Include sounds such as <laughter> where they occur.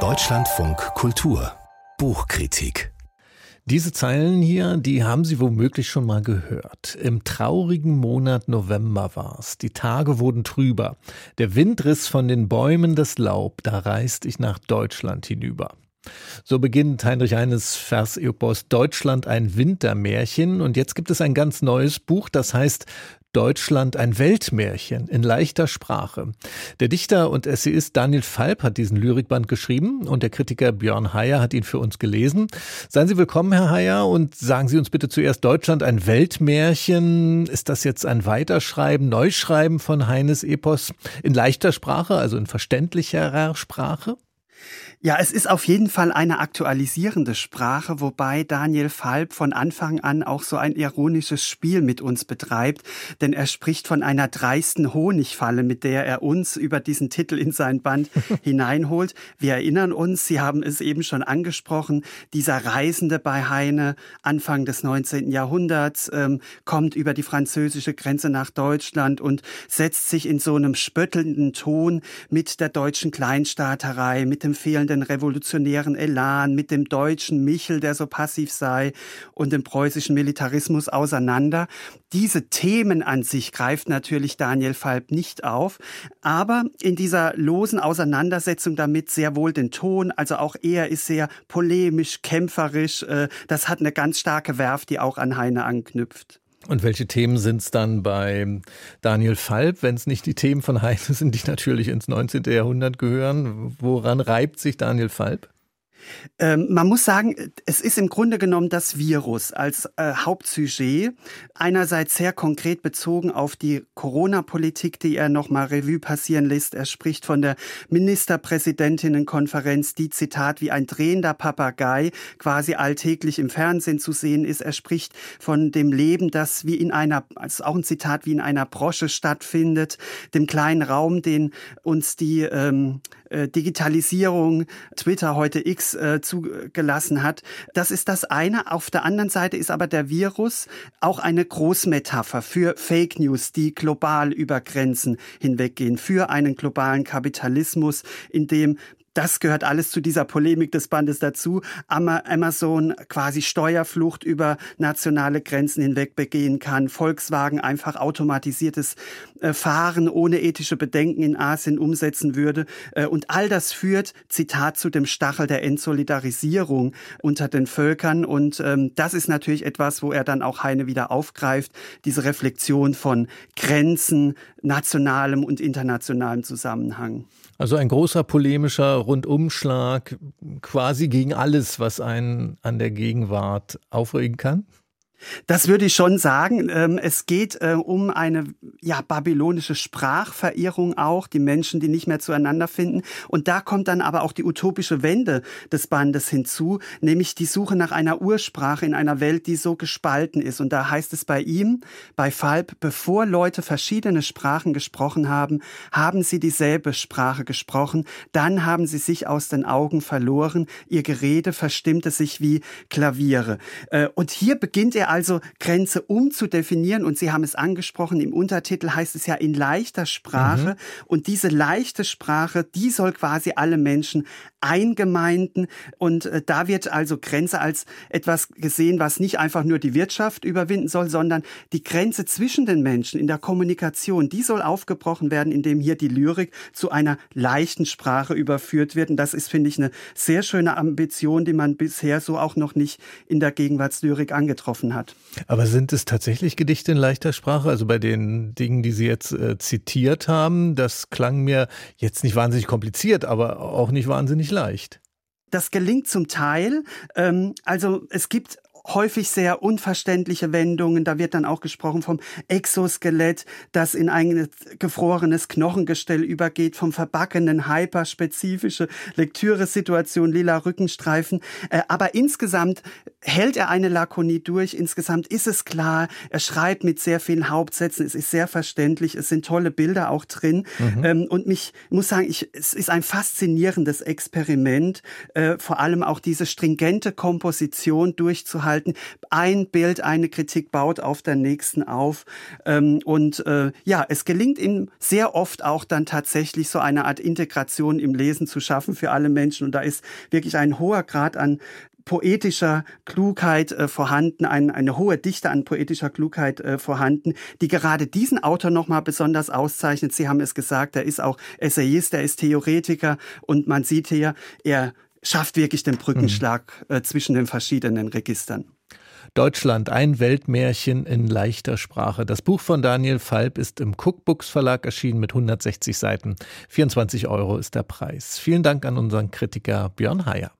Deutschlandfunk Kultur Buchkritik diese Zeilen hier, die haben Sie womöglich schon mal gehört. Im traurigen Monat November war's. Die Tage wurden trüber. Der Wind riss von den Bäumen das Laub. Da reist ich nach Deutschland hinüber. So beginnt Heinrich Heines Vers-Epos Deutschland ein Wintermärchen und jetzt gibt es ein ganz neues Buch, das heißt Deutschland ein Weltmärchen in leichter Sprache. Der Dichter und Essayist Daniel Falb hat diesen Lyrikband geschrieben und der Kritiker Björn Heyer hat ihn für uns gelesen. Seien Sie willkommen, Herr Heyer, und sagen Sie uns bitte zuerst Deutschland ein Weltmärchen. Ist das jetzt ein Weiterschreiben, Neuschreiben von Heines Epos in leichter Sprache, also in verständlicherer Sprache? Ja, es ist auf jeden Fall eine aktualisierende Sprache, wobei Daniel Falb von Anfang an auch so ein ironisches Spiel mit uns betreibt, denn er spricht von einer dreisten Honigfalle, mit der er uns über diesen Titel in sein Band <laughs> hineinholt. Wir erinnern uns, Sie haben es eben schon angesprochen, dieser Reisende bei Heine Anfang des 19. Jahrhunderts ähm, kommt über die französische Grenze nach Deutschland und setzt sich in so einem spöttelnden Ton mit der deutschen Kleinstaaterei, mit dem fehlenden revolutionären Elan, mit dem deutschen Michel, der so passiv sei, und dem preußischen Militarismus auseinander. Diese Themen an sich greift natürlich Daniel Falb nicht auf, aber in dieser losen Auseinandersetzung damit sehr wohl den Ton, also auch er ist sehr polemisch, kämpferisch, äh, das hat eine ganz starke Werf, die auch an Heine anknüpft. Und welche Themen sind es dann bei Daniel Falb, wenn es nicht die Themen von Heine <laughs> sind, die natürlich ins 19. Jahrhundert gehören? Woran reibt sich Daniel Falb? Ähm, man muss sagen, es ist im Grunde genommen das Virus als äh, Hauptsujet. Einerseits sehr konkret bezogen auf die Corona-Politik, die er nochmal Revue passieren lässt. Er spricht von der Ministerpräsidentinnenkonferenz, die Zitat wie ein drehender Papagei quasi alltäglich im Fernsehen zu sehen ist. Er spricht von dem Leben, das wie in einer, also auch ein Zitat, wie in einer Brosche stattfindet, dem kleinen Raum, den uns die ähm, äh, Digitalisierung, Twitter heute X äh, zugelassen hat. Das ist das eine. Auf der anderen Seite ist aber der Virus auch eine Großmetapher für Fake News, die global über Grenzen hinweggehen, für einen globalen Kapitalismus, in dem das gehört alles zu dieser Polemik des Bandes dazu. Amazon quasi Steuerflucht über nationale Grenzen hinweg begehen kann. Volkswagen einfach automatisiertes äh, Fahren ohne ethische Bedenken in Asien umsetzen würde. Äh, und all das führt, Zitat, zu dem Stachel der Entsolidarisierung unter den Völkern. Und ähm, das ist natürlich etwas, wo er dann auch Heine wieder aufgreift, diese Reflexion von Grenzen, nationalem und internationalem Zusammenhang. Also ein großer polemischer Rundumschlag quasi gegen alles, was einen an der Gegenwart aufregen kann? Das würde ich schon sagen. Ähm, es geht äh, um eine ja, babylonische Sprachverirrung auch, die Menschen, die nicht mehr zueinander finden. Und da kommt dann aber auch die utopische Wende des Bandes hinzu, nämlich die Suche nach einer Ursprache in einer Welt, die so gespalten ist. Und da heißt es bei ihm, bei Falb, bevor Leute verschiedene Sprachen gesprochen haben, haben sie dieselbe Sprache gesprochen, dann haben sie sich aus den Augen verloren, ihr Gerede verstimmte sich wie Klaviere. Äh, und hier beginnt er also Grenze umzudefinieren und Sie haben es angesprochen, im Untertitel heißt es ja in leichter Sprache. Mhm. und diese leichte Sprache, die soll quasi alle Menschen eingemeinden. Und äh, da wird also Grenze als etwas gesehen, was nicht einfach nur die Wirtschaft überwinden soll, sondern die Grenze zwischen den Menschen in der Kommunikation, die soll aufgebrochen werden, indem hier die Lyrik zu einer leichten Sprache überführt wird. Und das ist, finde ich, eine sehr schöne Ambition, die man bisher so auch noch nicht in der Gegenwartslyrik angetroffen hat hat. Aber sind es tatsächlich Gedichte in leichter Sprache? Also bei den Dingen, die Sie jetzt äh, zitiert haben, das klang mir jetzt nicht wahnsinnig kompliziert, aber auch nicht wahnsinnig leicht. Das gelingt zum Teil. Ähm, also es gibt häufig sehr unverständliche Wendungen. Da wird dann auch gesprochen vom Exoskelett, das in ein gefrorenes Knochengestell übergeht, vom verbackenen hyperspezifische Lektüresituation, lila Rückenstreifen. Äh, aber insgesamt hält er eine Lakonie durch. Insgesamt ist es klar. Er schreibt mit sehr vielen Hauptsätzen. Es ist sehr verständlich. Es sind tolle Bilder auch drin. Mhm. Ähm, und mich muss sagen, ich, es ist ein faszinierendes Experiment, äh, vor allem auch diese stringente Komposition durchzuhalten gestalten. Ein Bild, eine Kritik baut auf der nächsten auf. Ähm, und äh, ja, es gelingt ihm sehr oft auch dann tatsächlich so eine Art Integration im Lesen zu schaffen für alle Menschen. Und da ist wirklich ein hoher Grad an poetischer Klugheit äh, vorhanden, ein, eine hohe Dichte an poetischer Klugheit äh, vorhanden, die gerade diesen Autor nochmal besonders auszeichnet. Sie haben es gesagt, er ist auch Essayist, er ist Theoretiker und man sieht hier, er schafft wirklich den Brückenschlag mhm. äh, zwischen den verschiedenen Registern. Deutschland, ein Weltmärchen in leichter Sprache. Das Buch von Daniel Falb ist im Cookbooks Verlag erschienen mit 160 Seiten. 24 Euro ist der Preis. Vielen Dank an unseren Kritiker Björn Heyer.